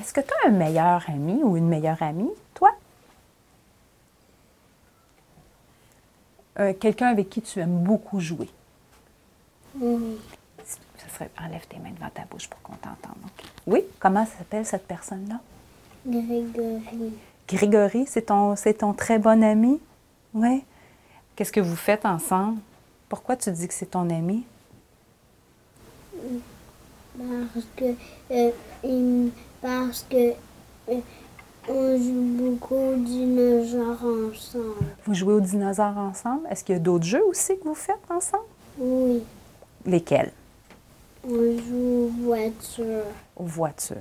Est-ce que tu as un meilleur ami ou une meilleure amie, toi? Euh, Quelqu'un avec qui tu aimes beaucoup jouer. Oui. Ça serait, enlève tes mains devant ta bouche pour qu'on t'entende. Oui, comment s'appelle cette personne-là? Grégory. Grégory, c'est ton, c'est ton très bon ami? Oui. Qu'est-ce que vous faites ensemble? Pourquoi tu dis que c'est ton ami? Parce que, euh, il- parce que euh, on joue beaucoup aux dinosaures ensemble. Vous jouez aux dinosaures ensemble? Est-ce qu'il y a d'autres jeux aussi que vous faites ensemble? Oui. Lesquels? On joue aux voitures. Aux voitures.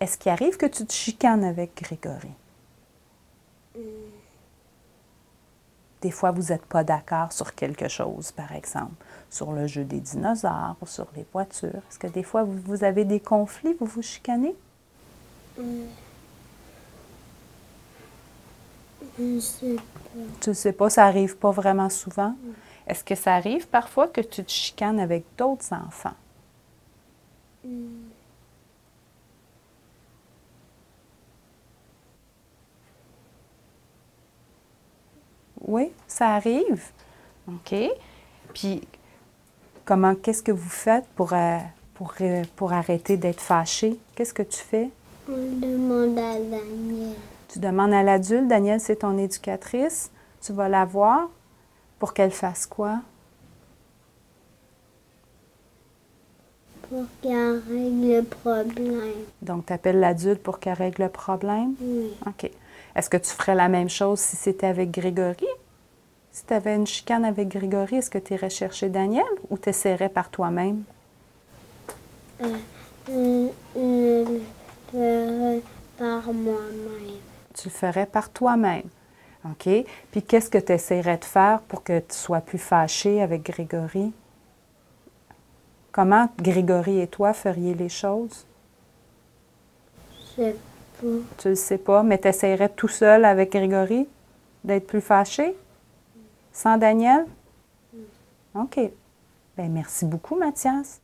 Est-ce qu'il arrive que tu te chicanes avec Grégory? Des fois, vous n'êtes pas d'accord sur quelque chose, par exemple, sur le jeu des dinosaures ou sur les voitures. Est-ce que des fois, vous, vous avez des conflits, vous vous chicanez? Je sais pas. Tu sais pas, ça arrive pas vraiment souvent. Est-ce que ça arrive parfois que tu te chicanes avec d'autres enfants? Oui, ça arrive. OK. Puis, comment, qu'est-ce que vous faites pour, euh, euh, pour arrêter d'être fâché? Qu'est-ce que tu fais? On demande à Daniel. Tu demandes à l'adulte, Daniel, c'est ton éducatrice, tu vas la voir pour qu'elle fasse quoi? pour qu'elle règle le problème. Donc, tu appelles l'adulte pour qu'elle règle le problème? Oui. OK. Est-ce que tu ferais la même chose si c'était avec Grégory? Si tu avais une chicane avec Grégory, est-ce que tu irais chercher Daniel ou tu essaierais par toi-même? Euh, euh, je le ferai par moi-même. Tu ferais par toi-même. OK? Puis qu'est-ce que tu essaierais de faire pour que tu sois plus fâché avec Grégory? Comment Grégory et toi feriez les choses? Je sais pas. Tu ne le sais pas, mais tu essaierais tout seul avec Grégory d'être plus fâché? Sans Daniel? OK. Bien, merci beaucoup, Mathias.